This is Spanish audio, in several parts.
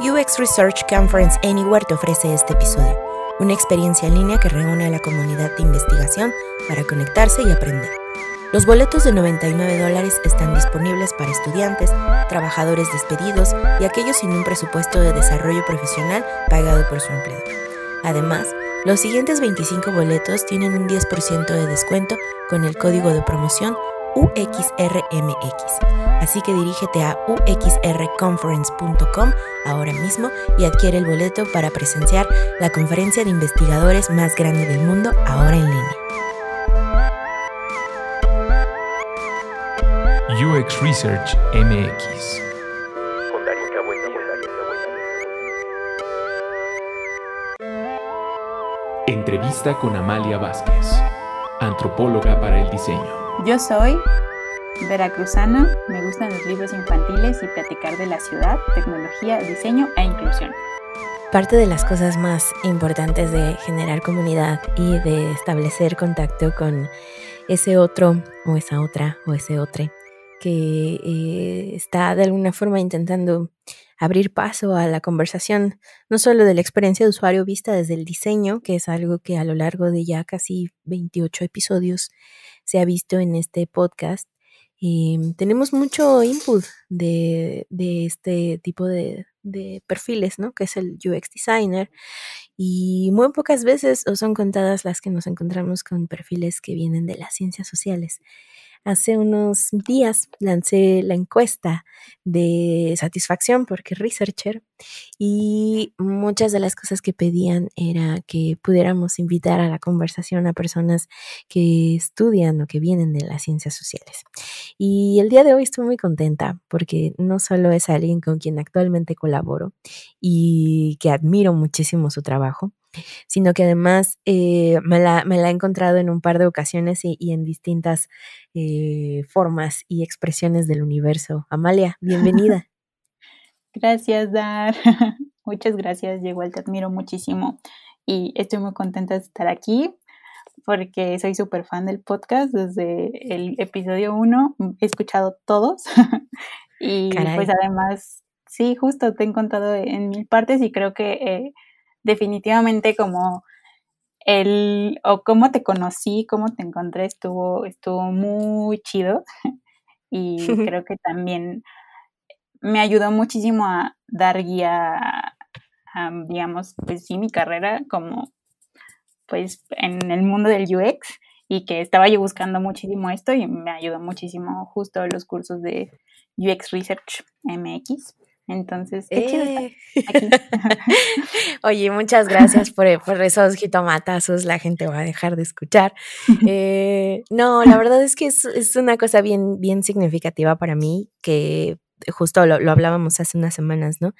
UX Research Conference Anywhere te ofrece este episodio, una experiencia en línea que reúne a la comunidad de investigación para conectarse y aprender. Los boletos de 99 dólares están disponibles para estudiantes, trabajadores despedidos y aquellos sin un presupuesto de desarrollo profesional pagado por su empleador. Además, los siguientes 25 boletos tienen un 10% de descuento con el código de promoción UXRMX. Así que dirígete a uxrconference.com ahora mismo y adquiere el boleto para presenciar la conferencia de investigadores más grande del mundo ahora en línea. UX Research MX. Entrevista con Amalia Vázquez, antropóloga para el diseño. Yo soy veracruzana, me gustan los libros infantiles y platicar de la ciudad, tecnología, diseño e inclusión. Parte de las cosas más importantes de generar comunidad y de establecer contacto con ese otro o esa otra o ese otro que eh, está de alguna forma intentando abrir paso a la conversación, no solo de la experiencia de usuario vista desde el diseño, que es algo que a lo largo de ya casi 28 episodios se ha visto en este podcast. Y tenemos mucho input de, este tipo de, perfiles, ¿no? Que es el UX designer. Y muy pocas veces o son contadas las que nos encontramos con perfiles que vienen de las ciencias sociales. Hace unos días lancé la encuesta de satisfacción porque researcher y muchas de las cosas que pedían era que pudiéramos invitar a la conversación a personas que estudian o que vienen de las ciencias sociales. Y el día de hoy estoy muy contenta porque no solo es alguien con quien actualmente colaboro y que admiro muchísimo su trabajo, sino que además eh, me, la, he encontrado en un par de ocasiones y, en distintas eh, formas y expresiones del universo. Amalia, bienvenida. Gracias, Dar. Muchas gracias, igual te admiro muchísimo y estoy muy contenta de estar aquí porque soy súper fan del podcast desde el episodio 1, he escuchado todos y pues además, sí, justo te he encontrado en mil partes y creo que eh, definitivamente como el, o cómo te conocí, cómo te encontré, estuvo, estuvo muy chido y creo que también me ayudó muchísimo a dar guía a, digamos, pues sí, mi carrera como pues en el mundo del UX y que estaba yo buscando muchísimo esto y me ayudó muchísimo justo los cursos de UX Research MX. Entonces, qué chido eh. Oye, muchas gracias por, por, esos jitomatazos. La gente va a dejar de escuchar. Eh, no, la verdad es que es, es, una cosa bien, bien significativa para mí que justo lo, hablábamos hace unas semanas, ¿no?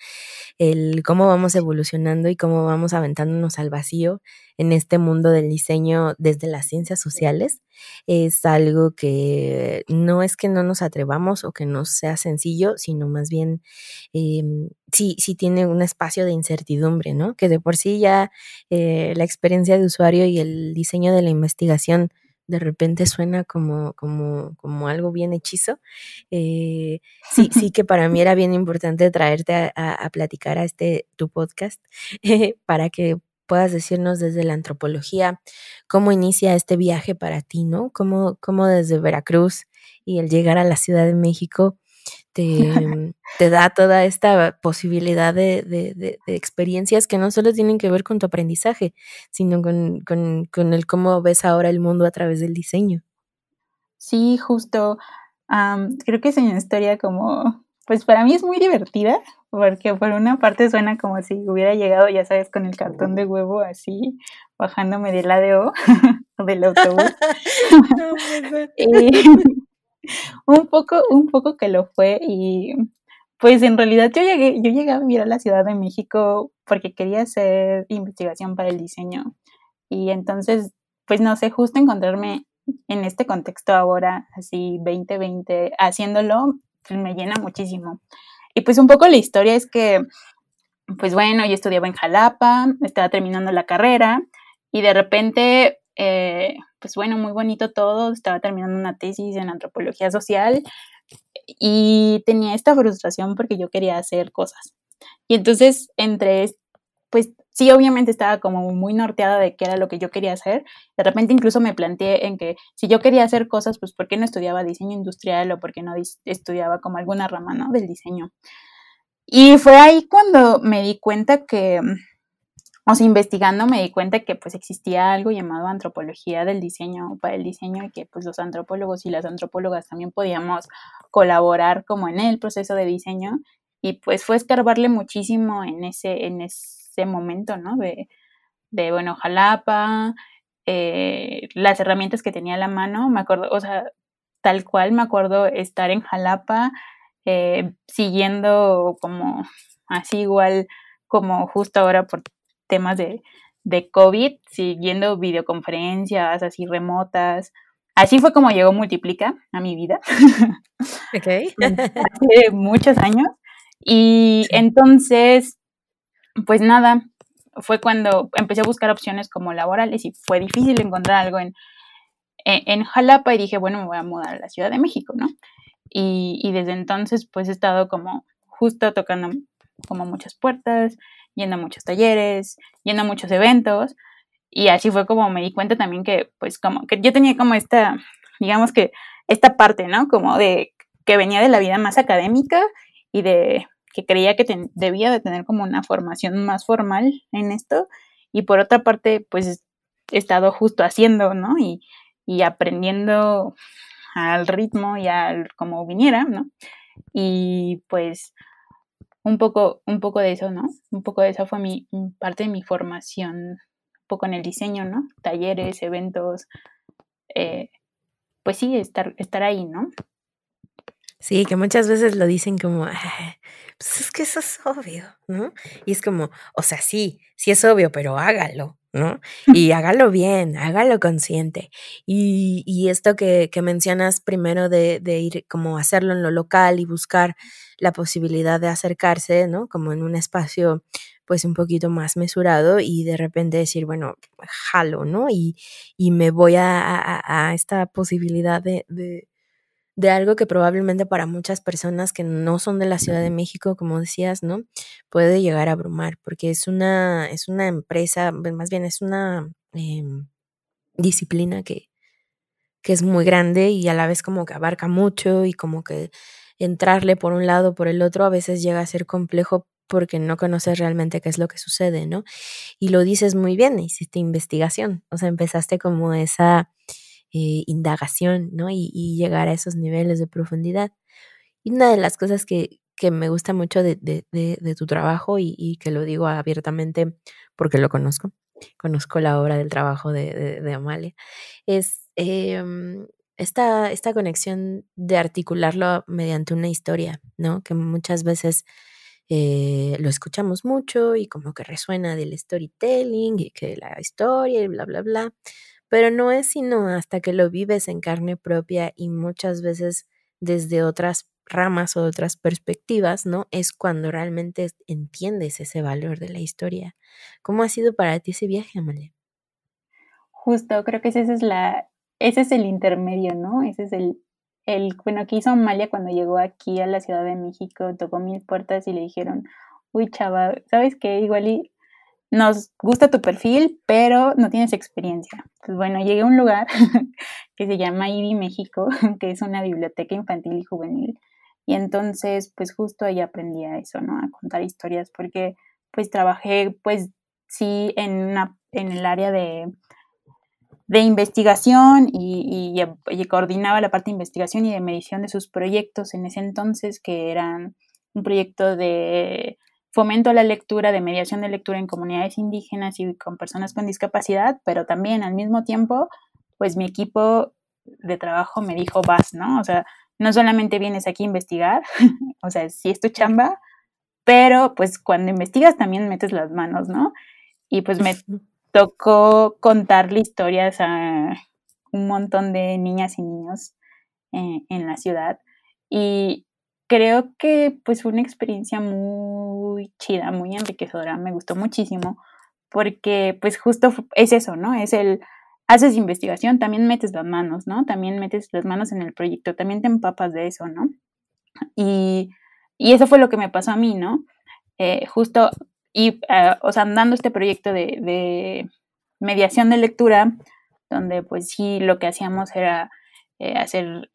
El cómo vamos evolucionando y cómo vamos aventándonos al vacío en este mundo del diseño desde las ciencias sociales es algo que no es que no nos atrevamos o que no sea sencillo, sino más bien em, sí, sí tiene un espacio de incertidumbre, ¿no? Que de por sí ya eh, la experiencia de usuario y el diseño de la investigación de repente suena como, como, como algo bien hechizo. Eh, sí, sí que para mí era bien importante traerte a, platicar a este tu podcast para que puedas decirnos desde la antropología cómo inicia este viaje para ti, ¿no? Cómo, cómo desde Veracruz y el llegar a la Ciudad de México te, te da toda esta posibilidad de, de, experiencias que no solo tienen que ver con tu aprendizaje, sino con, con, con, el cómo ves ahora el mundo a través del diseño. Sí, justo. creo que es una historia como, pues para mí es muy divertida, porque por una parte suena como si hubiera llegado, ya sabes, con el cartón de huevo así, bajándome del ADO del autobús. un poco, un poco que lo fue y pues en realidad yo llegué, yo llegué a vivir a la Ciudad de México porque quería hacer investigación para el diseño. Y entonces, pues no sé, justo encontrarme en este contexto ahora, así 2020, haciéndolo, pues me llena muchísimo. Y pues un poco la historia es que, pues bueno, yo estudiaba en Jalapa, estaba terminando la carrera y de repente eh, pues bueno, muy bonito todo, estaba terminando una tesis en antropología social y tenía esta frustración porque yo quería hacer cosas. Y entonces, entre, pues sí, obviamente estaba como muy norteada de qué era lo que yo quería hacer. De repente incluso me planteé en que si yo quería hacer cosas, pues ¿por qué no estudiaba diseño industrial o por qué no estudiaba como alguna rama, ¿no? Del diseño. Y fue ahí cuando me di cuenta que, o sea, investigando me di cuenta que pues existía algo llamado antropología del diseño para el diseño y que pues los antropólogos y las antropólogas también podíamos colaborar como en el proceso de diseño y pues fue escarbarle muchísimo en ese, en ese momento, ¿no? De, de bueno, Jalapa, eh, las herramientas que tenía a la mano, me acuerdo, o sea, tal cual me acuerdo estar en Jalapa, eh, siguiendo como así igual como justo ahora por temas de, de COVID, siguiendo videoconferencias así remotas, Así fue como llegó Multiplica a mi vida. Ok. Hace muchos años. Y entonces, pues nada, fue cuando empecé a buscar opciones como laborales y fue difícil encontrar algo en, en, Jalapa y dije, bueno, me voy a mudar a la Ciudad de México, ¿no? Y, y desde entonces, pues he estado como justo tocando como muchas puertas, yendo a muchos talleres, yendo a muchos eventos. Y así fue como me di cuenta también que, pues, como que yo tenía como esta, digamos que, esta parte, ¿no? Como de que venía de la vida más académica y de que creía que debía de tener como una formación más formal en esto y por otra parte pues he estado justo haciendo, ¿no? Y, y aprendiendo al ritmo y al como viniera, ¿no? Y pues un poco, un poco de eso, ¿no? Un poco de eso fue mi parte de mi formación, un poco en el diseño, ¿no? Talleres, eventos, eh, pues sí, estar, estar ahí, ¿no? Sí, que muchas veces lo dicen como, pues es que eso es obvio, ¿no? Y es como, o sea, sí, sí es obvio, pero hágalo, ¿no? Y hágalo bien, hágalo consciente. Y, y esto que, que, mencionas primero de, de, ir como hacerlo en lo local y buscar la posibilidad de acercarse, ¿no? Como en un espacio pues un poquito más mesurado y de repente decir, bueno, jalo, ¿no? Y, y me voy a, a, a esta posibilidad de, de de algo que probablemente para muchas personas que no son de la Ciudad de México, como decías, ¿no? Puede llegar a abrumar, porque es una, es una empresa, más bien es una em, disciplina que, que es muy grande y a la vez como que abarca mucho y como que entrarle por un lado, por el otro, a veces llega a ser complejo porque no conoces realmente qué es lo que sucede, ¿no? Y lo dices muy bien, hiciste investigación, o sea, empezaste como esa eh, indagación, ¿no? Y, llegar a esos niveles de profundidad. Y una de las cosas que, que me gusta mucho de, de, tu trabajo y, que lo digo abiertamente porque lo conozco, conozco la obra del trabajo de, Amalia, es em, esta, esta conexión de articularlo mediante una historia, ¿no? Que muchas veces eh, lo escuchamos mucho y como que resuena del storytelling y que la historia y bla, bla, bla pero no es sino hasta que lo vives en carne propia y muchas veces desde otras ramas o otras perspectivas, ¿no? Es cuando realmente entiendes ese valor de la historia. ¿Cómo ha sido para ti ese viaje, Amalia? Justo, creo que ese es la, ese es el intermedio, ¿no? Ese es el, el, bueno, que hizo Amalia cuando llegó aquí a la Ciudad de México, tocó mil puertas y le dijeron, uy, chava, ¿sabes qué? Igual nos gusta tu perfil, pero no tienes experiencia. Pues bueno, llegué a un lugar que se llama IBI México, que es una biblioteca infantil y juvenil. Y entonces, pues justo ahí aprendí a eso, ¿no? A contar historias, porque pues trabajé, pues sí, en, una, en el área de, de investigación y, y, coordinaba la parte de investigación y de medición de sus proyectos en ese entonces, que eran un proyecto de fomento la lectura, de mediación de lectura en comunidades indígenas y con personas con discapacidad, pero también al mismo tiempo, pues mi equipo de trabajo me dijo, vas, ¿no? O sea, no solamente vienes aquí a investigar, o sea, sí es tu chamba, pero pues cuando investigas también metes las manos, ¿no? Y pues me tocó contarle historias a un montón de niñas y niños eh, en la ciudad. Y, creo que pues fue una experiencia muy chida, muy enriquecedora, me gustó muchísimo porque pues justo es eso, ¿no? Es el, haces investigación, también metes las manos, ¿no? También metes las manos en el proyecto, también te empapas de eso, ¿no? Y, y eso fue lo que me pasó a mí, ¿no? eh, justo, y, o sea, dando este proyecto de, de, mediación de lectura, donde pues sí lo que hacíamos era hacer,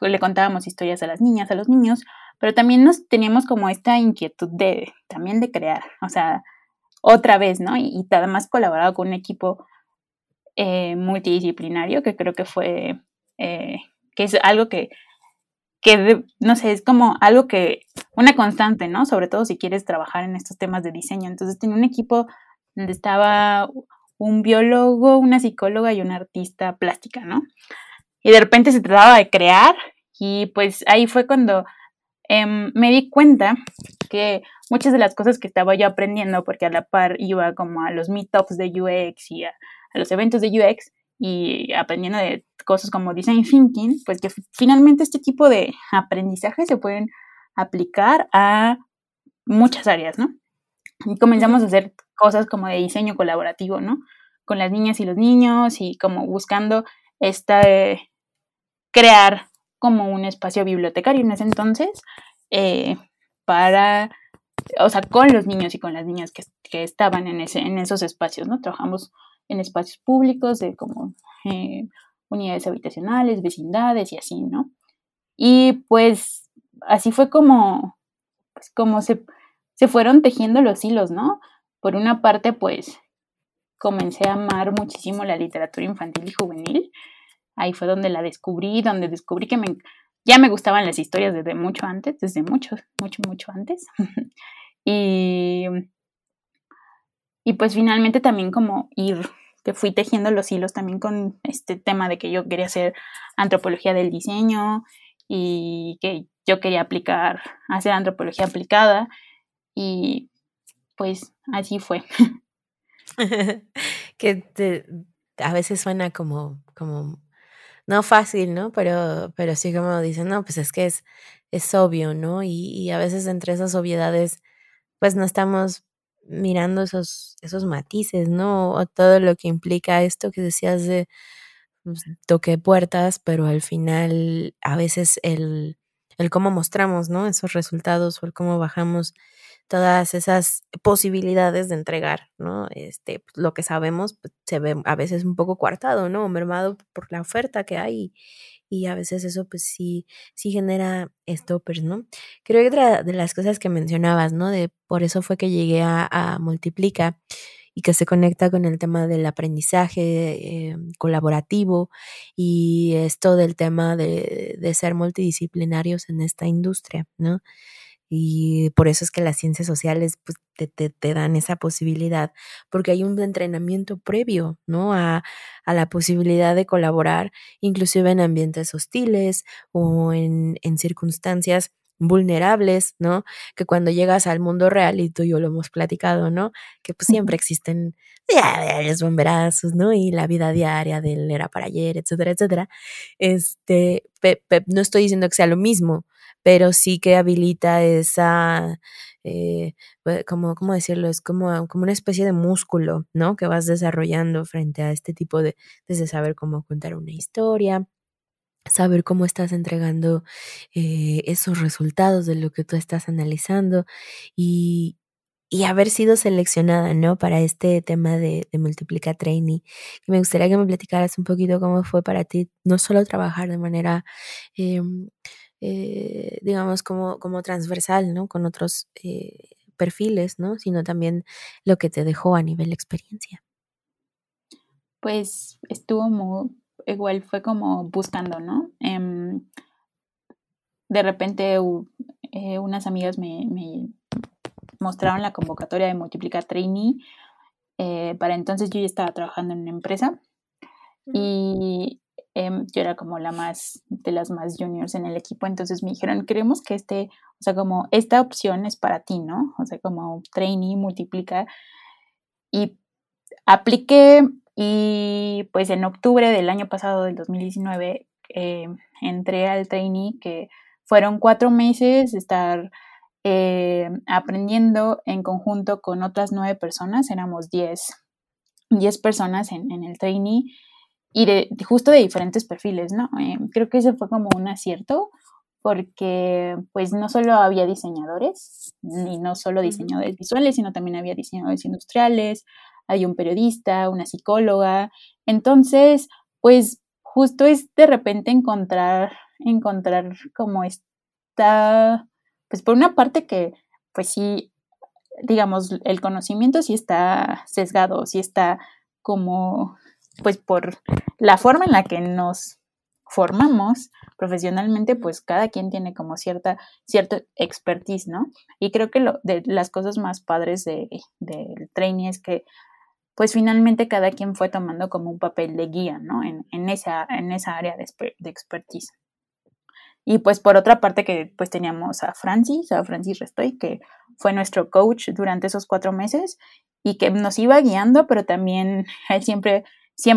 le contábamos historias a las niñas, a los niños, pero también nos teníamos como esta inquietud de, también de crear, o sea, otra vez, ¿no? Y, y además colaborado con un equipo eh, multidisciplinario, que creo que fue, eh, que es algo que, que, no sé, es como algo que, una constante, ¿no? Sobre todo si quieres trabajar en estos temas de diseño. Entonces tenía un equipo donde estaba un biólogo, una psicóloga y una artista plástica, ¿no? Y de repente se trataba de crear y pues ahí fue cuando Em, me di cuenta que muchas de las cosas que estaba yo aprendiendo, porque a la par iba como a los meetups de UX y a, los eventos de UX y aprendiendo de cosas como design thinking, pues que finalmente este tipo de aprendizaje se pueden aplicar a muchas áreas, ¿no? Y comenzamos a hacer cosas como de diseño colaborativo, ¿no? Con las niñas y los niños y como buscando esta, crear como un espacio bibliotecario en ese entonces eh, para, o sea, con los niños y con las niñas que, estaban en, ese, en esos espacios, ¿no? Trabajamos en espacios públicos de como eh, unidades habitacionales, vecindades y así, ¿no? Y pues así fue como, pues, como se, se fueron tejiendo los hilos, ¿no? Por una parte, pues comencé a amar muchísimo la literatura infantil y juvenil Ahí fue donde la descubrí, donde descubrí que ya me gustaban las historias desde mucho antes, desde mucho, mucho, mucho antes. y, y pues finalmente también como ir, que fui tejiendo los hilos también con este tema de que yo quería hacer antropología del diseño y que yo quería aplicar, hacer antropología aplicada y pues así fue. que a veces suena como, como no fácil, ¿no? Pero, pero sí como dicen, no, pues es que es, es obvio, ¿no? Y, a veces entre esas obviedades, pues no estamos mirando esos, esos matices, ¿no? O todo lo que implica esto que decías de pues, toque puertas, pero al final a veces el, el cómo mostramos, ¿no? Esos resultados o el cómo bajamos todas esas posibilidades de entregar, ¿no? Este, pues, lo que sabemos pues, se ve a veces un poco coartado, ¿no? mermado por la oferta que hay y a veces eso pues sí, sí genera stoppers, ¿no? Creo que otra de las cosas que mencionabas, ¿no? De por eso fue que llegué a, Multiplica y que se conecta con el tema del aprendizaje eh, colaborativo y esto del tema de, de ser multidisciplinarios en esta industria, ¿no? Y por eso es que las ciencias sociales pues, te, te, dan esa posibilidad, porque hay un entrenamiento previo, ¿no? A, a, la posibilidad de colaborar, inclusive en ambientes hostiles o en, en circunstancias vulnerables, ¿no? Que cuando llegas al mundo real, y tú y yo lo hemos platicado, ¿no? Que pues siempre existen los bomberazos, ¿no? Y la vida diaria del era para ayer, etcétera, etcétera. Este, no estoy diciendo que sea lo mismo, pero sí que habilita esa, eh, como, ¿cómo decirlo? Es como, como una especie de músculo, ¿no? Que vas desarrollando frente a este tipo de, desde saber cómo contar una historia, saber cómo estás entregando eh, esos resultados de lo que tú estás analizando y, y haber sido seleccionada, ¿no? Para este tema de, de Multiplica Training. Me gustaría que me platicaras un poquito cómo fue para ti, no solo trabajar de manera em, eh, digamos, como, como transversal, ¿no? Con otros eh, perfiles, ¿no? Sino también lo que te dejó a nivel experiencia. Pues estuvo muy, igual fue como buscando, ¿no? Em, de repente eh, unas amigas me, me, mostraron la convocatoria de Multiplicar Trainee. para entonces yo ya estaba trabajando en una empresa y Em, yo era como la más, de las más juniors en el equipo, entonces me dijeron, queremos que este, o sea, como esta opción es para ti, ¿no? O sea, como trainee, multiplica. Y apliqué y pues en octubre del año pasado, del 2019, em, entré al trainee que fueron cuatro meses estar eh, aprendiendo en conjunto con otras nueve personas, éramos diez, diez personas en, en el trainee y de, justo de diferentes perfiles, ¿no? Eh, creo que ese fue como un acierto porque pues no solo había diseñadores, y no solo diseñadores visuales, sino también había diseñadores industriales, hay un periodista, una psicóloga. Entonces, pues justo es de repente encontrar, encontrar como está, pues por una parte que, pues sí, digamos, el conocimiento sí está sesgado, sí está como, pues por la forma en la que nos formamos profesionalmente, pues cada quien tiene como cierta, cierta expertise, ¿no? Y creo que lo, de las cosas más padres del de, training es que pues finalmente cada quien fue tomando como un papel de guía, ¿no? En, esa, en esa área de, de, expertise. Y pues por otra parte que pues teníamos a Francis, a Francis Restoy, que fue nuestro coach durante esos cuatro meses y que nos iba guiando, pero también él siempre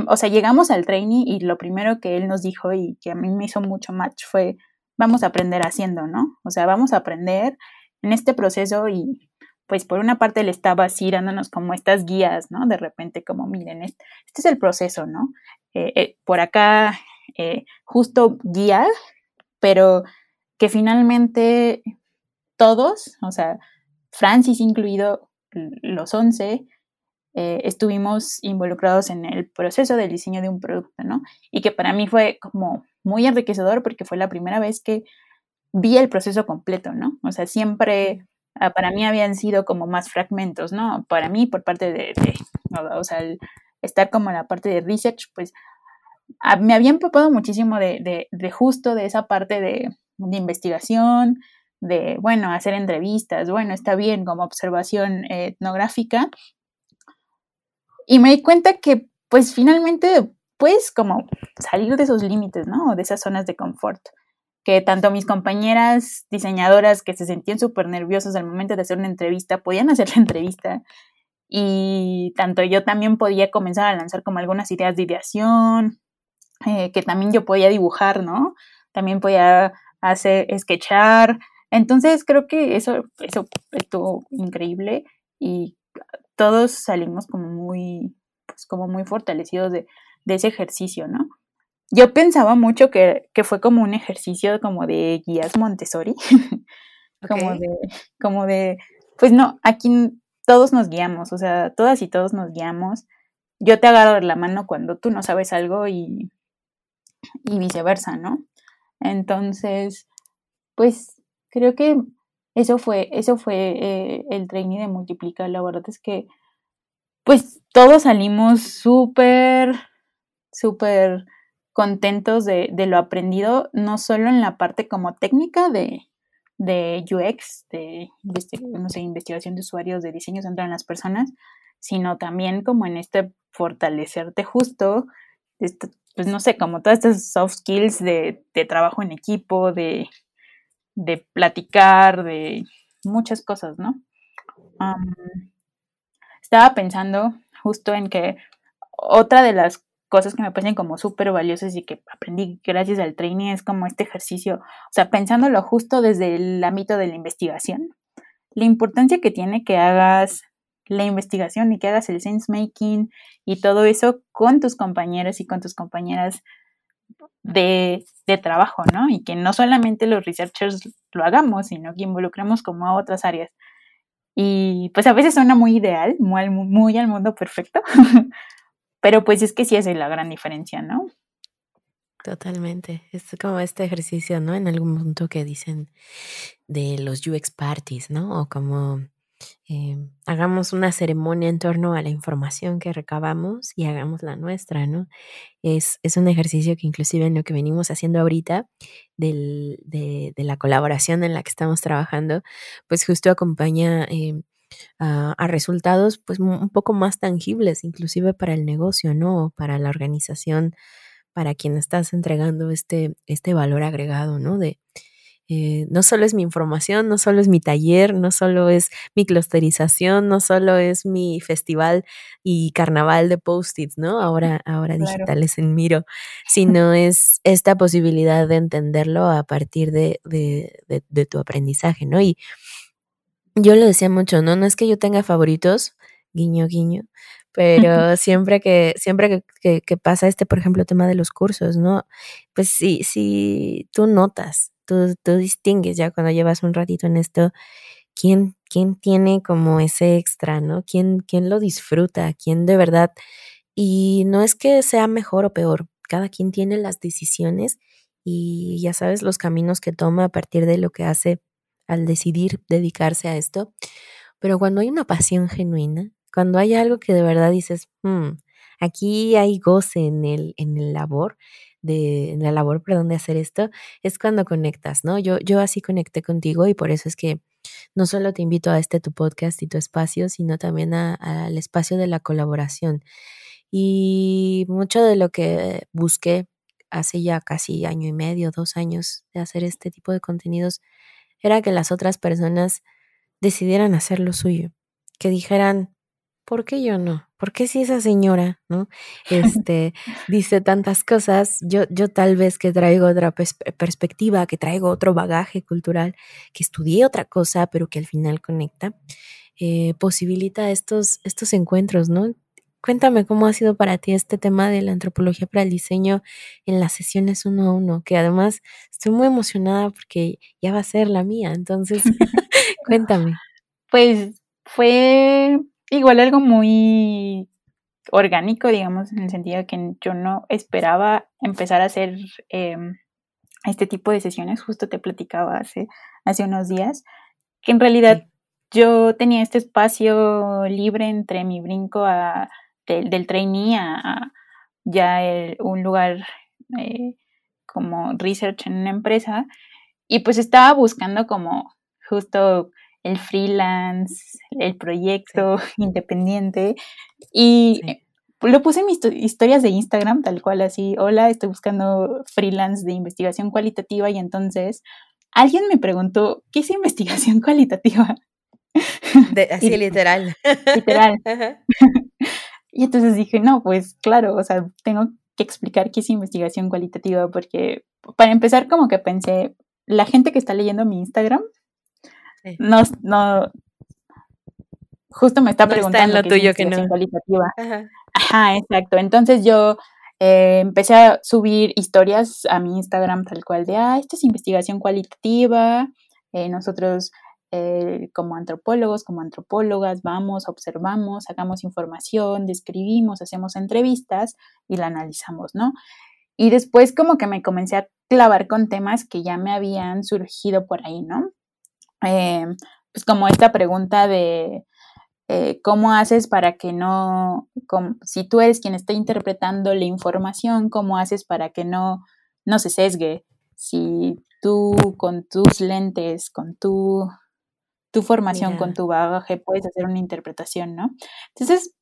o sea, llegamos al training y lo primero que él nos dijo y que a mí me hizo mucho match fue, vamos a aprender haciendo, ¿no? O sea, vamos a aprender en este proceso y pues por una parte le estaba así dándonos como estas guías, ¿no? De repente como, miren, este, es el proceso, ¿no? Eh, eh, por acá, eh, justo guía, pero que finalmente todos, o sea, Francis incluido, los 11, eh, estuvimos involucrados en el proceso del diseño de un producto, ¿no? Y que para mí fue como muy enriquecedor porque fue la primera vez que vi el proceso completo, ¿no? O sea, siempre ah, para mí habían sido como más fragmentos, ¿no? Para mí, por parte de, o sea, estar como en la parte de research, pues ah, me había empapado muchísimo de, de, justo de esa parte de, de, investigación, de, bueno, hacer entrevistas, bueno, está bien como observación etnográfica, y me di cuenta que, pues finalmente, puedes como salir de esos límites, ¿no? De esas zonas de confort. Que tanto mis compañeras diseñadoras que se sentían súper nerviosas al momento de hacer una entrevista, podían hacer la entrevista. Y tanto yo también podía comenzar a lanzar como algunas ideas de ideación, eh, que también yo podía dibujar, ¿no? También podía hacer, sketchar. Entonces creo que eso, eso estuvo increíble y todos salimos como muy, pues como muy fortalecidos de, ese ejercicio, ¿no? Yo pensaba mucho que, fue como un ejercicio como de guías Montessori, como de, como de, pues no, aquí todos nos guiamos, o sea, todas y todos nos guiamos. Yo te agarro la mano cuando tú no sabes algo y, y viceversa, ¿no? Entonces, pues creo que eso fue, eso fue eh, el training de Multiplica. La verdad es que, pues, todos salimos súper, súper contentos de, lo aprendido, no solo en la parte como técnica de, de UX, de no sé, investigación de usuarios, de diseño centrado en las personas, sino también como en este fortalecerte justo, pues no sé, como todas estas soft skills de, de trabajo en equipo, de de platicar, de muchas cosas, ¿no? estaba pensando justo en que otra de las cosas que me parecen como súper valiosas y que aprendí gracias al training es como este ejercicio, o sea, pensándolo justo desde el ámbito de la investigación, la importancia que tiene que hagas la investigación y que hagas el sense making y todo eso con tus compañeros y con tus compañeras de, trabajo, ¿no? Y que no solamente los researchers lo hagamos, sino que involucremos como a otras áreas. Y pues a veces suena muy ideal, muy, muy al mundo perfecto, pero pues es que sí es la gran diferencia, ¿no? Totalmente. Es como este ejercicio, ¿no? En algún punto que dicen de los UX parties, ¿no? O como eh, hagamos una ceremonia en torno a la información que recabamos y hagamos la nuestra, ¿no? Es, es un ejercicio que inclusive en lo que venimos haciendo ahorita, del, de, la colaboración en la que estamos trabajando, pues justo acompaña eh, a, resultados pues un poco más tangibles, inclusive para el negocio, ¿no? Para la organización, para quien estás entregando este, este valor agregado, ¿no? De, eh, no solo es mi información, no solo es mi taller, no solo es mi clusterización, no solo es mi festival y carnaval de post-its, ¿no? Ahora, ahora digitales en Miro, sino es esta posibilidad de entenderlo a partir de, de, tu aprendizaje, ¿no? Y yo lo decía mucho, ¿no? No es que yo tenga favoritos, guiño, guiño, pero siempre que, siempre que, que, pasa este, por ejemplo, tema de los cursos, ¿no? Pues sí, si tú notas tú, tú distingues ya cuando llevas un ratito en esto, quién, quién tiene como ese extra, ¿no? ¿Quién, quién lo disfruta? ¿Quién de verdad? Y no es que sea mejor o peor, cada quien tiene las decisiones y ya sabes los caminos que toma a partir de lo que hace al decidir dedicarse a esto. Pero cuando hay una pasión genuina, cuando hay algo que de verdad dices, hmm, aquí hay goce en el, en el labor, de la labor, perdón, de hacer esto, es cuando conectas, ¿no? Yo, yo así conecté contigo y por eso es que no solo te invito a este tu podcast y tu espacio, sino también al espacio de la colaboración. Y mucho de lo que busqué hace ya casi año y medio, dos años de hacer este tipo de contenidos, era que las otras personas decidieran hacer lo suyo, que dijeran, ¿por qué yo no? ¿Por qué si esa señora, no? Este, dice tantas cosas, yo, yo tal vez que traigo otra perspectiva, que traigo otro bagaje cultural, que estudié otra cosa, pero que al final conecta, eh, posibilita estos, estos encuentros, ¿no? Cuéntame cómo ha sido para ti este tema de la antropología para el diseño en las sesiones uno a uno, que además estoy muy emocionada porque ya va a ser la mía, entonces cuéntame. Pues fue igual algo muy orgánico, digamos, en el sentido de que yo no esperaba empezar a hacer em, este tipo de sesiones, justo te platicaba hace, hace unos días, que en realidad yo tenía este espacio libre entre mi brinco a del, trainee a, ya un lugar eh, como research en una empresa y pues estaba buscando como justo el freelance, el proyecto independiente y lo puse en mis historias de Instagram tal cual así, hola, estoy buscando freelance de investigación cualitativa y entonces alguien me preguntó, ¿qué es investigación cualitativa? así literal. Literal. Y entonces dije, no, pues claro, o sea, tengo que explicar qué es investigación cualitativa, porque para empezar como que pensé, la gente que está leyendo mi Instagram, no, no, justo me está preguntando está lo tuyo que no. cualitativa. Ajá. exacto. Entonces yo eh, empecé a subir historias a mi Instagram tal cual de, ah, esto es investigación cualitativa, eh, nosotros eh, como antropólogos, como antropólogas, vamos, observamos, sacamos información, describimos, hacemos entrevistas y la analizamos, ¿no? Y después como que me comencé a clavar con temas que ya me habían surgido por ahí, ¿no? Eh, pues como esta pregunta de eh, cómo haces para que no, si tú eres quien está interpretando la información, cómo haces para que no, no se sesgue, si tú con tus lentes, con tu tu formación, con tu bagaje, puedes hacer una interpretación, ¿no? Entonces,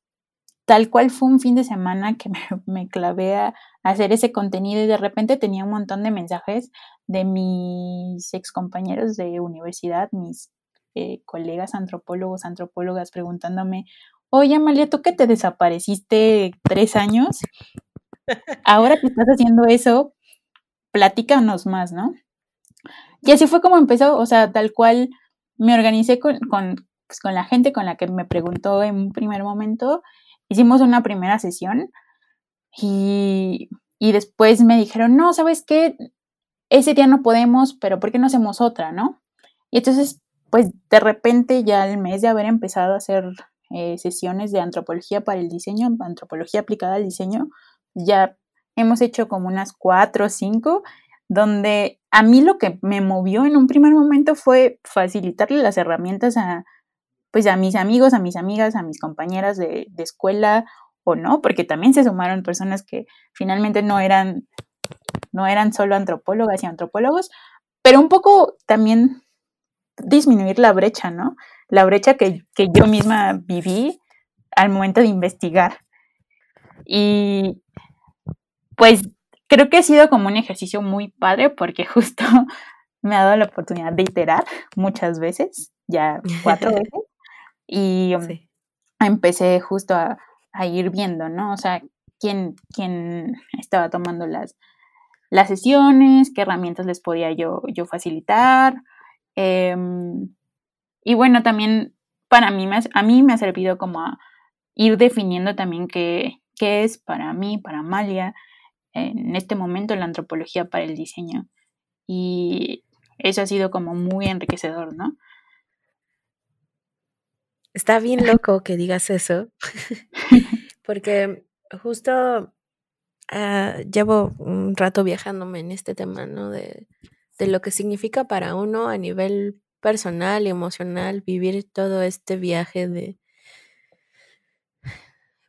tal cual fue un fin de semana que me, clavé a, hacer ese contenido y de repente tenía un montón de mensajes de mis ex compañeros de universidad, mis eh, colegas antropólogos, antropólogas, preguntándome, oye Amalia, ¿tú que te desapareciste tres años? Ahora que estás haciendo eso, platícanos más, ¿no? Y así fue como empezó, o sea, tal cual me organicé con, pues, con, la gente con la que me preguntó en un primer momento. Hicimos una primera sesión y, y después me dijeron, no, ¿sabes qué? Ese día no podemos, pero ¿por qué no hacemos otra, no? Y entonces, pues de repente ya al mes de haber empezado a hacer eh, sesiones de antropología para el diseño, antropología aplicada al diseño, ya hemos hecho como unas cuatro o cinco donde a mí lo que me movió en un primer momento fue facilitarle las herramientas a, pues a mis amigos, a mis amigas, a mis compañeras de, de escuela o no, porque también se sumaron personas que finalmente no eran, no eran solo antropólogas y antropólogos, pero un poco también disminuir la brecha, ¿no? La brecha que, que yo misma viví al momento de investigar. Y pues creo que ha sido como un ejercicio muy padre porque justo me ha dado la oportunidad de iterar muchas veces, ya cuatro veces, y um, empecé justo a, ir viendo, ¿no? O sea, quién, quién estaba tomando las, las sesiones, qué herramientas les podía yo, yo facilitar. Em, y bueno, también para mí, a mí me ha servido como a ir definiendo también qué, qué es para mí, para Amalia, en este momento la antropología para el diseño. Y eso ha sido como muy enriquecedor, ¿no? Está bien loco que digas eso, porque justo ah, llevo un rato viajándome en este tema, ¿no? De, de lo que significa para uno a nivel personal y emocional vivir todo este viaje de,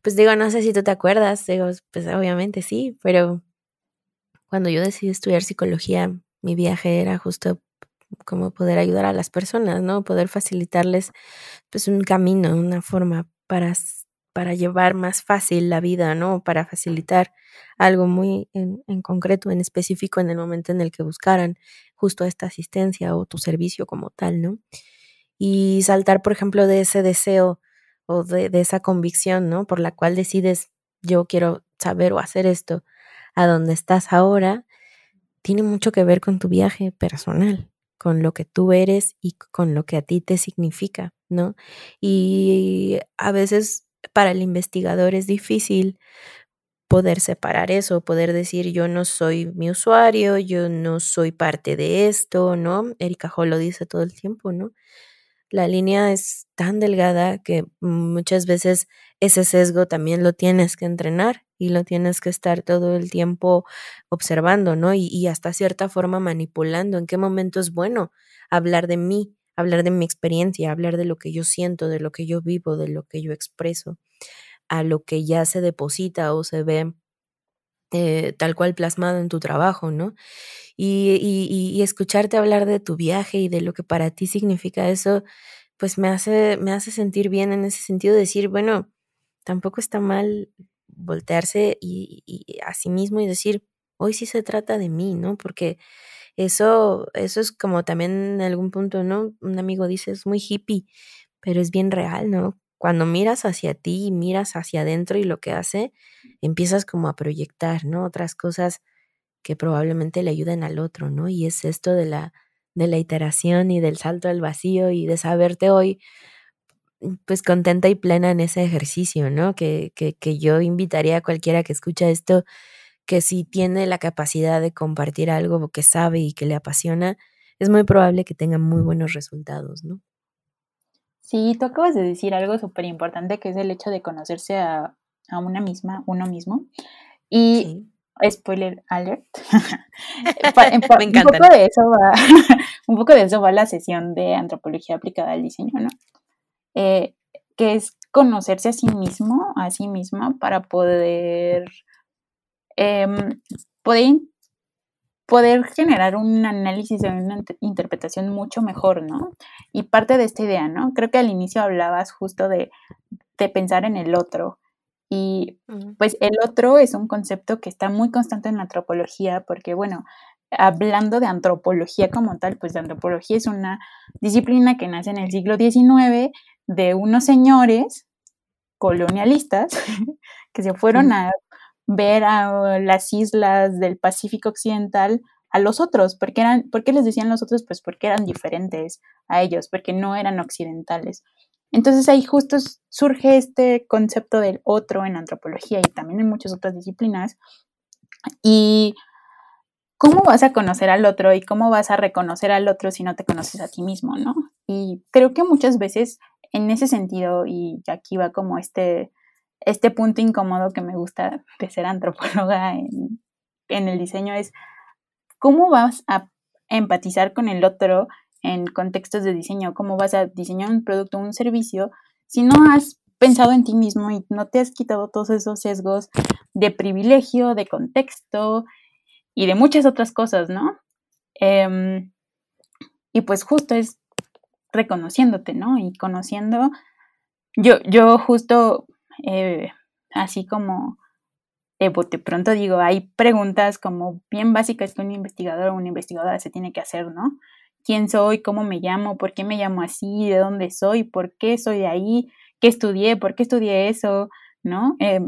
pues digo, no sé si tú te acuerdas, digo, pues obviamente sí, pero cuando yo decidí estudiar psicología, mi viaje era justo como poder ayudar a las personas, ¿no? Poder facilitarles pues un camino, una forma para, para llevar más fácil la vida, ¿no? Para facilitar algo muy en, en concreto, en específico, en el momento en el que buscaran justo esta asistencia o tu servicio como tal, ¿no? Y saltar, por ejemplo, de ese deseo o de, de esa convicción, ¿no? Por la cual decides, yo quiero saber o hacer esto, a donde estás ahora, tiene mucho que ver con tu viaje personal, con lo que tú eres y con lo que a ti te significa, ¿no? Y a veces para el investigador es difícil poder separar eso, poder decir yo no soy mi usuario, yo no soy parte de esto, ¿no? Erika Hall lo dice todo el tiempo, ¿no? La línea es tan delgada que muchas veces ese sesgo también lo tienes que entrenar y lo tienes que estar todo el tiempo observando, ¿no? Y, y hasta cierta forma manipulando en qué momento es bueno hablar de mí, hablar de mi experiencia, hablar de lo que yo siento, de lo que yo vivo, de lo que yo expreso, a lo que ya se deposita o se ve eh, tal cual plasmado en tu trabajo, ¿no? Y, y, y, escucharte hablar de tu viaje y de lo que para ti significa eso, pues me hace, me hace sentir bien en ese sentido, decir, bueno, tampoco está mal voltearse y, y a sí mismo y decir, hoy sí se trata de mí, ¿no? Porque eso, eso es como también en algún punto, ¿no? Un amigo dice, es muy hippie, pero es bien real, ¿no? Cuando miras hacia ti y miras hacia adentro y lo que hace, empiezas como a proyectar, ¿no? Otras cosas que probablemente le ayuden al otro, ¿no? Y es esto de la, de la iteración y del salto al vacío y de saberte hoy pues contenta y plena en ese ejercicio, ¿no? Que, que, que yo invitaría a cualquiera que escucha esto, que si tiene la capacidad de compartir algo que sabe y que le apasiona, es muy probable que tenga muy buenos resultados, ¿no? Sí, tú acabas de decir algo súper importante que es el hecho de conocerse a, a, una misma, uno mismo. Y sí. spoiler alert. Me. Un poco de eso va, un poco de eso va la sesión de antropología aplicada al diseño, ¿no? eh, que es conocerse a sí mismo, a sí misma, para poder, eh, poder, poder generar un análisis de una interpretación mucho mejor, ¿no? Y parte de esta idea, ¿no? Creo que al inicio hablabas justo de, de pensar en el otro. Y pues el otro es un concepto que está muy constante en la antropología, porque bueno, hablando de antropología como tal, pues la antropología es una disciplina que nace en el siglo XIX de unos señores colonialistas que se fueron a ver a las islas del Pacífico Occidental a los otros, porque eran, ¿por qué les decían los otros? Pues porque eran diferentes a ellos, porque no eran occidentales. Entonces ahí justo surge este concepto del otro en antropología y también en muchas otras disciplinas. Y ¿cómo vas a conocer al otro y cómo vas a reconocer al otro si no te conoces a ti mismo, no? Y creo que muchas veces en ese sentido, y aquí va como este, este punto incómodo que me gusta de ser antropóloga en, en el diseño, es cómo vas a empatizar con el otro en contextos de diseño, cómo vas a diseñar un producto o un servicio si no has pensado en ti mismo y no te has quitado todos esos sesgos de privilegio, de contexto y de muchas otras cosas, ¿no? Eh, y pues justo es reconociéndote, ¿no? Y conociendo, yo, yo justo, eh, así como de pronto digo, hay preguntas como bien básicas que un investigador o una investigadora se tiene que hacer, ¿no? ¿Quién soy? ¿Cómo me llamo? ¿Por qué me llamo así? ¿De dónde soy? ¿Por qué soy de ahí? ¿Qué estudié? ¿Por qué estudié eso? ¿No? Eh,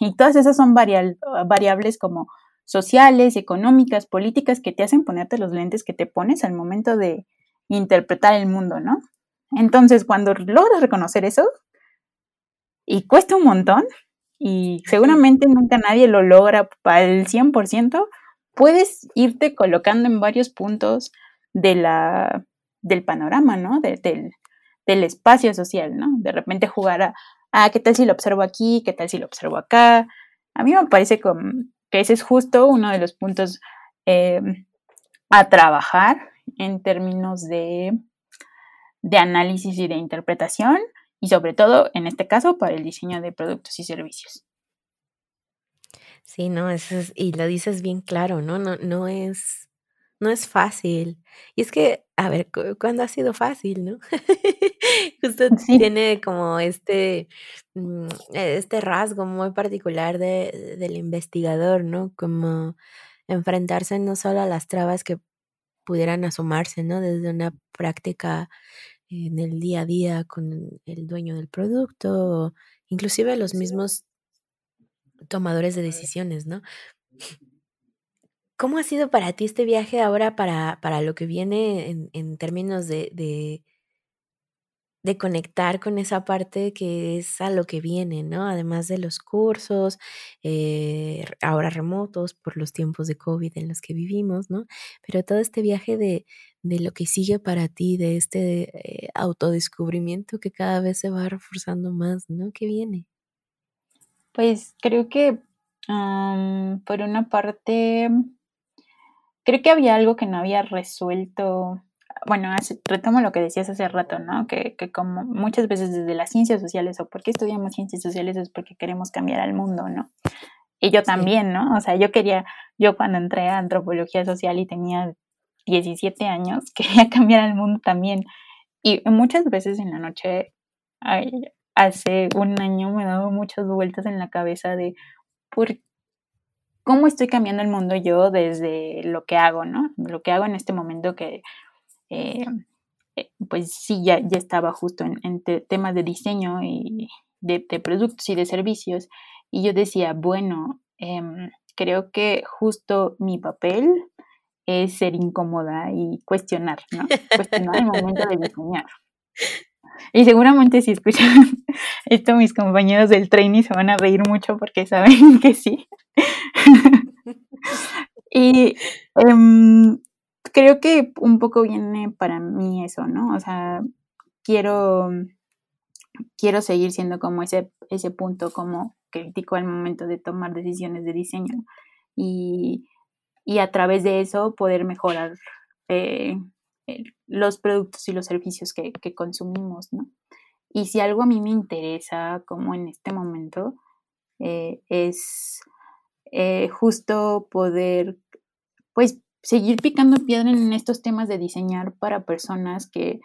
y todas esas son variables, variables como sociales, económicas, políticas que te hacen ponerte los lentes que te pones al momento de, interpretar el mundo, ¿no? Entonces, cuando logras reconocer eso, y cuesta un montón, y seguramente nunca nadie lo logra al 100%, puedes irte colocando en varios puntos de la, del panorama, ¿no? del, del, espacio social, ¿no? De repente jugar a, ah, ¿qué tal si lo observo aquí? ¿Qué tal si lo observo acá? A mí me parece que ese es justo uno de los puntos eh, a trabajar en términos de, de análisis y de interpretación y sobre todo, en este caso, para el diseño de productos y servicios. Sí, no, eso es, y lo dices bien claro, ¿no? No, no es, no es fácil. Y es que, a ver, ¿cuándo ha sido fácil, no? Justo tiene como este, mm, este rasgo muy particular de, del investigador, ¿no? Como enfrentarse no solo a las trabas que pudieran asomarse, ¿no? Desde una práctica en el día a día con el dueño del producto, inclusive los mismos tomadores de decisiones, ¿no? ¿Cómo ha sido para ti este viaje ahora para, para lo que viene en, en términos de, de, de, conectar con esa parte que es a lo que viene, ¿no? Además de los cursos, eh, ahora remotos por los tiempos de COVID en los que vivimos, ¿no? Pero todo este viaje de, de lo que sigue para ti, de este eh, autodescubrimiento que cada vez se va reforzando más, ¿no? ¿Qué viene? Pues creo que por una parte, creo que había algo que no había resuelto. Bueno, retomo lo que decías hace rato, ¿no? Que, que como muchas veces desde las ciencias sociales o porque estudiamos ciencias sociales es porque queremos cambiar al mundo, ¿no? Y yo también, ¿no? O sea, yo quería, yo cuando entré a antropología social y tenía 17 años, quería cambiar al mundo también. Y muchas veces en la noche, hace un año me he dado muchas vueltas en la cabeza de por cómo estoy cambiando el mundo yo desde lo que hago, ¿no? Lo que hago en este momento que, eh, eh, pues sí, ya, ya estaba justo en, temas de diseño y de, productos y de servicios. Y yo decía, bueno, em, creo que justo mi papel es ser incómoda y cuestionar, ¿no? Cuestionar el momento de diseñar. Y seguramente si escuchan esto mis compañeros del training se van a reír mucho porque saben que sí. y em, creo que un poco viene para mí eso, ¿no? O sea, quiero, quiero seguir siendo como ese, ese punto como crítico al momento de tomar decisiones de diseño. Y y a través de eso poder mejorar eh, los productos y los servicios que, consumimos, ¿no? Y si algo a mí me interesa, como en este momento, eh, es eh, justo poder, pues, seguir picando piedra en estos temas de diseñar para personas que,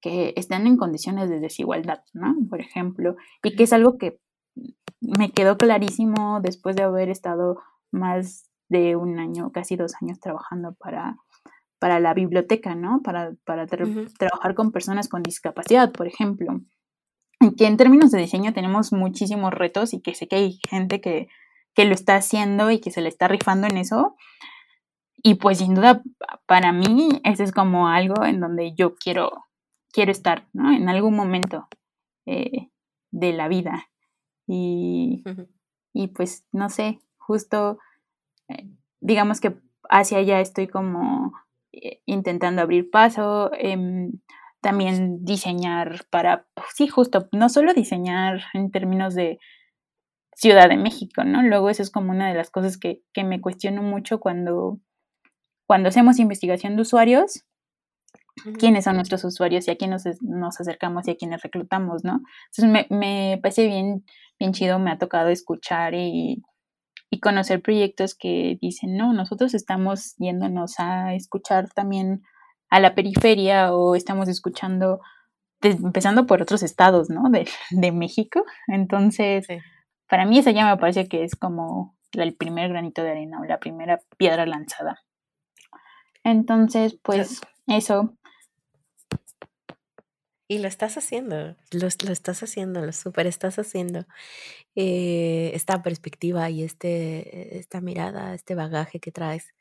que están en condiciones de desigualdad, ¿no? Por ejemplo, y que es algo que me quedó clarísimo después de haber estado más de un año, casi dos años trabajando para, para la biblioteca, ¿no? Para, para trabajar con personas con discapacidad, por ejemplo. Que en términos de diseño tenemos muchísimos retos y que sé que hay gente que, que lo está haciendo y que se le está rifando en eso. Y pues sin duda, para mí, ese es como algo en donde yo quiero, quiero estar, ¿no? En algún momento eh, de la vida. Y, y pues, no sé, justo eh, digamos que hacia allá estoy como eh, intentando abrir paso, em, también diseñar para, sí, justo, no solo diseñar en términos de Ciudad de México, ¿no? Luego eso es como una de las cosas que, me cuestiono mucho cuando, cuando hacemos investigación de usuarios, quiénes son nuestros usuarios y a quién nos, nos, acercamos y a quiénes reclutamos, ¿no? Entonces me, me parece bien, bien chido, me ha tocado escuchar y y conocer proyectos que dicen, no, nosotros estamos yéndonos a escuchar también a la periferia o estamos escuchando, empezando por otros estados, ¿no? De, de México. Entonces, para mí esa ya me parece que es como el primer granito de arena o la primera piedra lanzada. Entonces, pues eso, y lo estás haciendo, lo, estás haciendo, lo super estás haciendo. Eh, esta perspectiva y este, esta mirada, este bagaje que traes,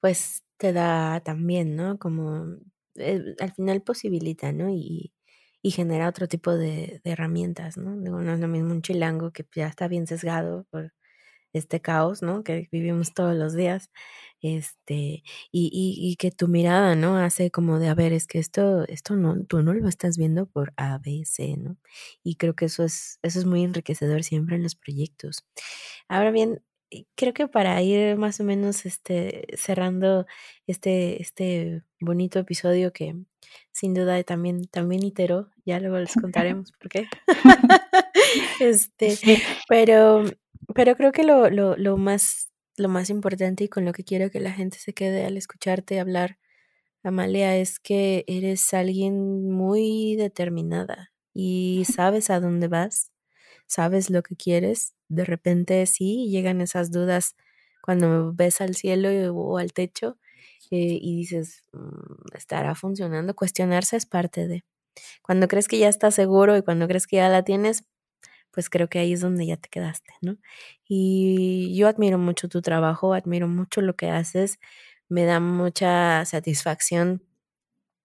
pues te da también, ¿no? Como eh, al final posibilita, ¿no? Y, y genera otro tipo de, herramientas, ¿no? no es lo mismo un chilango que ya está bien sesgado por este caos, ¿no? Que vivimos todos los días, este, y, y, que tu mirada, ¿no? Hace como de, a ver, es que esto, esto no, tú no lo estás viendo por A, B, C, ¿no? Y creo que eso es, eso es muy enriquecedor siempre en los proyectos. Ahora bien, creo que para ir más o menos este, cerrando este, este bonito episodio que sin duda también, también iteró, ya luego les contaremos por qué. este, pero, pero creo que lo, lo, lo, más, lo más importante y con lo que quiero que la gente se quede al escucharte hablar, Amalia, es que eres alguien muy determinada y sabes a dónde vas, sabes lo que quieres. De repente sí llegan esas dudas cuando ves al cielo o al techo eh, y dices, mm, ¿estará funcionando? Cuestionarse es parte de. Cuando crees que ya estás seguro y cuando crees que ya la tienes, pues creo que ahí es donde ya te quedaste, ¿no? Y yo admiro mucho tu trabajo, admiro mucho lo que haces, me da mucha satisfacción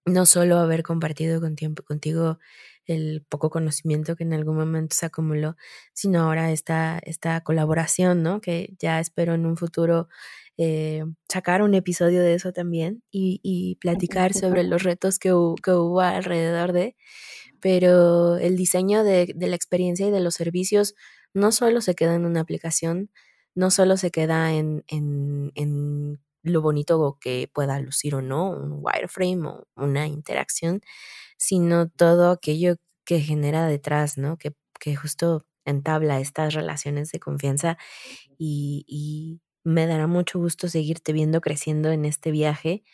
no solo haber compartido con tiempo contigo el poco conocimiento que en algún momento se acumuló, sino ahora esta, esta colaboración, ¿no? Que ya espero en un futuro eh, sacar un episodio de eso también y, platicar sobre los retos que, que hubo alrededor de, pero el diseño de, la experiencia y de los servicios no solo se queda en una aplicación, no solo se queda en, en, lo bonito que pueda lucir o no, un wireframe o una interacción, sino todo aquello que genera detrás, ¿no? Que, que justo entabla estas relaciones de confianza y, me dará mucho gusto seguirte viendo creciendo en este viaje.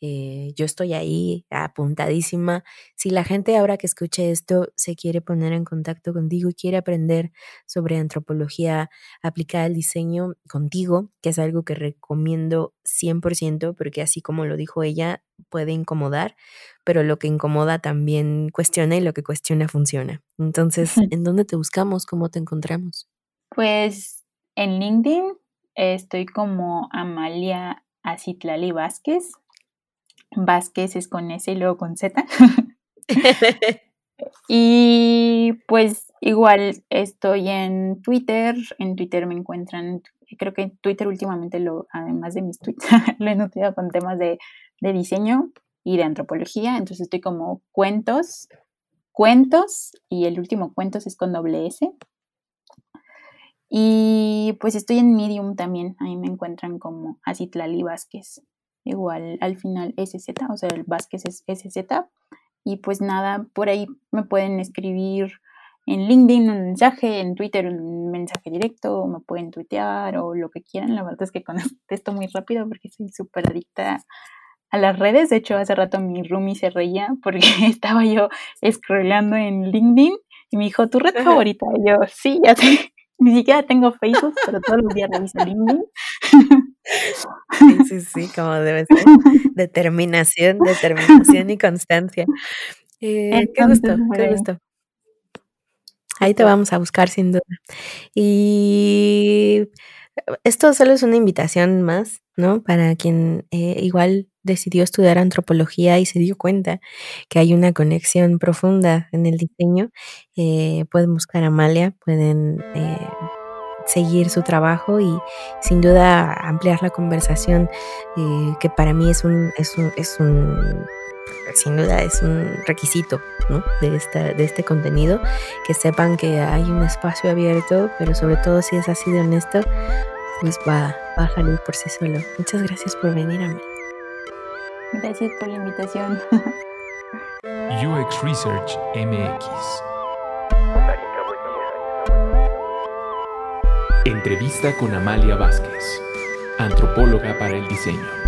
Eh, yo estoy ahí apuntadísima. Si la gente ahora que escuche esto se quiere poner en contacto contigo y quiere aprender sobre antropología aplicada al diseño contigo, que es algo que recomiendo 100%, porque así como lo dijo ella, puede incomodar, pero lo que incomoda también cuestiona y lo que cuestiona funciona. Entonces, ¿en dónde te buscamos? ¿Cómo te encontramos? Pues en LinkedIn Estoy como Amalia Acitlali Vázquez. Vázquez es con S y luego con Z. y pues igual estoy en Twitter. En Twitter me encuentran, creo que en Twitter últimamente, lo, además de mis tweets, lo he notado con temas de, de diseño y de antropología. Entonces estoy como cuentos, cuentos y el último cuentos es con doble S. Y pues estoy en Medium también, ahí me encuentran como Acitlali Vázquez, igual al final SZ, o sea, el Vázquez es SZ. Y pues nada, por ahí me pueden escribir en LinkedIn un mensaje, en Twitter un mensaje directo, o me pueden tuitear o lo que quieran. La verdad es que contesto muy rápido porque soy súper adicta a las redes. De hecho, hace rato mi roomie se reía porque estaba yo scrollando en LinkedIn y me dijo, ¿tu red favorita? Y yo, sí, ya sé. Ni siquiera tengo Facebook, pero todos los días reviso LinkedIn. Sí, sí, sí, como debe ser. Determinación, determinación y constancia. Eh, qué gusto, qué gusto. Ahí te vamos a buscar sin duda. Y esto solo es una invitación más, ¿no? Para quien eh, igual decidió estudiar antropología y se dio cuenta que hay una conexión profunda en el diseño, eh, pueden buscar a Amalia, pueden eh, seguir su trabajo y sin duda ampliar la conversación, que para mí es un, es un, es un sin duda es un requisito de, esta, de este contenido, que sepan que hay un espacio abierto, pero sobre todo si es así de honesto, pues va, va a salir por sí solo. Muchas gracias por venir a mí. Gracias por la invitación. UX Research MX. Entrevista con Amalia Vázquez, antropóloga para el diseño.